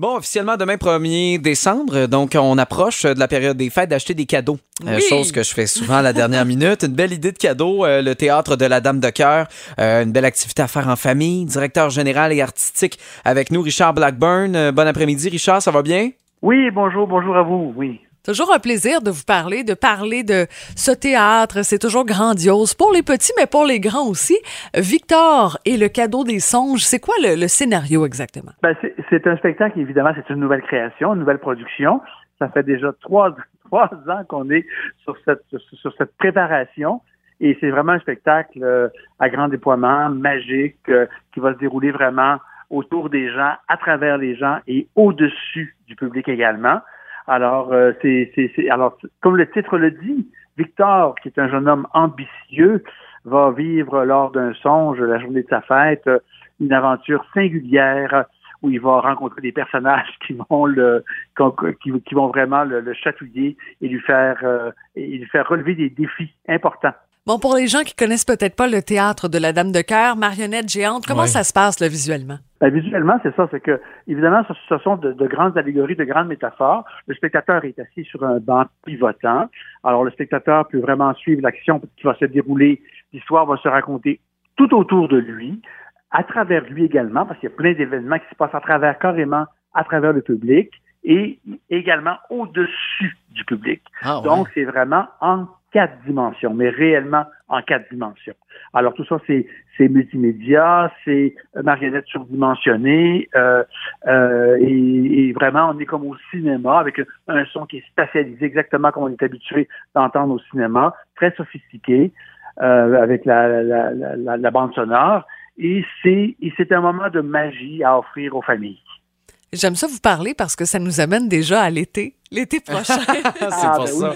Bon, officiellement demain 1er décembre, donc on approche de la période des fêtes d'acheter des cadeaux. Euh, chose que je fais souvent à la dernière minute. Une belle idée de cadeau, euh, le théâtre de la Dame de cœur, euh, une belle activité à faire en famille. Directeur général et artistique avec nous, Richard Blackburn. Euh, bon après-midi, Richard, ça va bien? Oui, bonjour, bonjour à vous, oui. Toujours un plaisir de vous parler, de parler de ce théâtre. C'est toujours grandiose pour les petits, mais pour les grands aussi. Victor et le cadeau des songes, c'est quoi le, le scénario exactement? Ben, c'est- un spectacle, évidemment, c'est une nouvelle création, une nouvelle production. Ça fait déjà trois, trois ans qu'on est sur cette, sur cette préparation. Et c'est vraiment un spectacle euh, à grand déploiement, magique, euh, qui va se dérouler vraiment autour des gens, à travers les gens et au-dessus du public également. Alors, euh, c'est- alors, comme le titre le dit, Victor, qui est un jeune homme ambitieux, va vivre lors d'un songe, la journée de sa fête, euh, une aventure singulière où il va rencontrer des personnages qui vont le qui, qui vont vraiment le, le chatouiller et lui faire euh, et lui faire relever des défis importants. Bon, pour les gens qui connaissent peut-être pas le théâtre de la Dame de cœur, marionnette géante, comment ça se passe là, visuellement? Ben, visuellement, c'est ça, c'est que évidemment, ce, ce sont de, de grandes allégories, de grandes métaphores. Le spectateur est assis sur un banc pivotant. Alors, le spectateur peut vraiment suivre l'action qui va se dérouler. L'histoire va se raconter tout autour de lui, à travers lui également, parce qu'il y a plein d'événements qui se passent à travers carrément à travers le public et également au-dessus du public. Ah, ouais. Donc, c'est vraiment en quatre dimensions, mais réellement en quatre dimensions. Alors, tout ça, c'est, c'est multimédia, c'est euh, marionnettes surdimensionnées, euh, euh, et, et vraiment, on est comme au cinéma, avec un, son qui est spatialisé exactement comme on est habitué d'entendre au cinéma, très sophistiqué, euh, avec la, la, la, la bande sonore, et c'est, et c'est un moment de magie à offrir aux familles. J'aime ça vous parler parce que ça nous amène déjà à l'été, l'été prochain. c'est Ah, pour ben ça.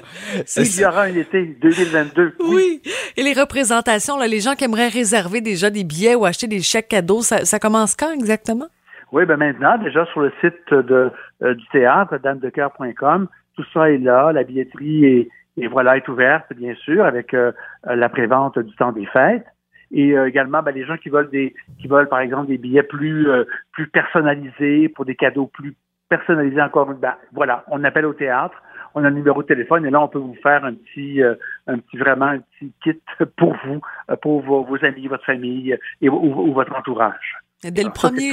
oui. Il y aura un été 2022. oui. Et les représentations, là, les gens qui aimeraient réserver déjà des billets ou acheter des chèques cadeaux, ça, ça commence quand exactement? Oui, ben maintenant, déjà sur le site de, euh, du théâtre, damedecoeur.com, tout ça est là, la billetterie est, voilà, est ouverte, bien sûr, avec euh, la prévente du temps des fêtes. Et euh, également, ben, les gens qui veulent des qui veulent, par exemple, des billets plus euh, plus personnalisés pour des cadeaux plus personnalisés encore, ben, voilà, on appelle au théâtre, on a le numéro de téléphone et là, on peut vous faire un petit euh, un petit vraiment un petit kit pour vous, pour vos, vos amis, votre famille et, ou, ou votre entourage. Dès le ça, premier,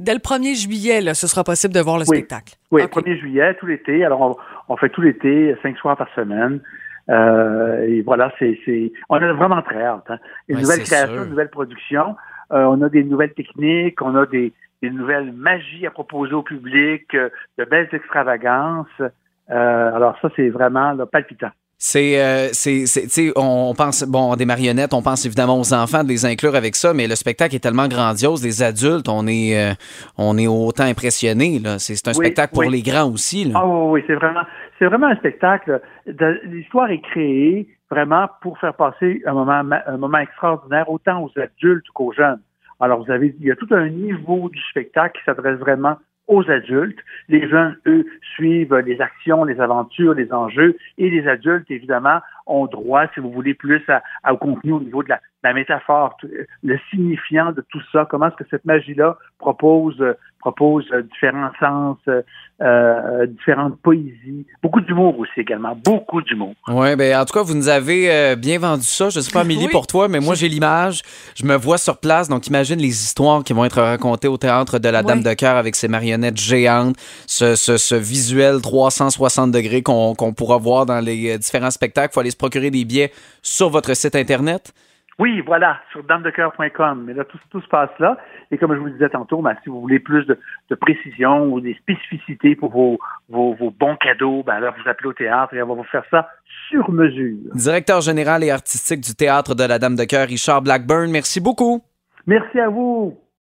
dès le 1er juillet, là, ce sera possible de voir le Oui. spectacle. Oui, OK. 1er juillet, tout l'été. Alors, on, on fait tout l'été, cinq soirs par semaine. Euh, et voilà, c'est, c'est, on a vraiment très hâte. Hein. Une Ouais, nouvelle création, une nouvelle production. Euh, on a des nouvelles techniques, on a des, des nouvelles magies à proposer au public, euh, de belles extravagances. Euh, alors ça, c'est vraiment là, palpitant. C'est, euh, c'est, c'est- tu sais, on pense, bon, des marionnettes, on pense évidemment aux enfants de les inclure avec ça, mais le spectacle est tellement grandiose, les adultes, on est, euh, on est autant impressionnés, là. C'est, c'est un Oui, spectacle pour oui. les grands aussi, là. Ah oui, oui, c'est vraiment, c'est vraiment un spectacle. L'histoire est créée vraiment pour faire passer un moment, un moment extraordinaire autant aux adultes qu'aux jeunes. Alors, vous avez, il y a tout un niveau du spectacle qui s'adresse vraiment aux adultes. Les jeunes, eux, suivent les actions, les aventures, les enjeux, et les adultes, évidemment, ont droit, si vous voulez, plus à, à- au contenu au niveau de la, la métaphore, le signifiant de tout ça. Comment est-ce que cette magie-là propose, euh, propose euh, différents sens, euh, différentes poésies, beaucoup d'humour aussi également, beaucoup d'humour. Ouais, ben en tout cas, vous nous avez bien vendu ça. Je sais pas, Amélie, Oui. pour toi, mais moi, j'ai l'image. Je me vois sur place. Donc, imagine les histoires qui vont être racontées au théâtre de la Dame Oui. de cœur avec ses marionnettes géantes, ce, ce, ce visuel 360 degrés qu'on qu'on pourra voir dans les différents spectacles. Il faut aller se procurer des billets sur votre site Internet. Oui, voilà, sur damedecoeur.com. Mais là, tout, tout se passe là. Et comme je vous le disais tantôt, ben, si vous voulez plus de, de précision ou des spécificités pour vos, vos, vos bons cadeaux, ben là, vous appelez au théâtre et on va vous faire ça sur mesure. Directeur général et artistique du théâtre de la Dame de cœur, Richard Blackburn, merci beaucoup. Merci à vous.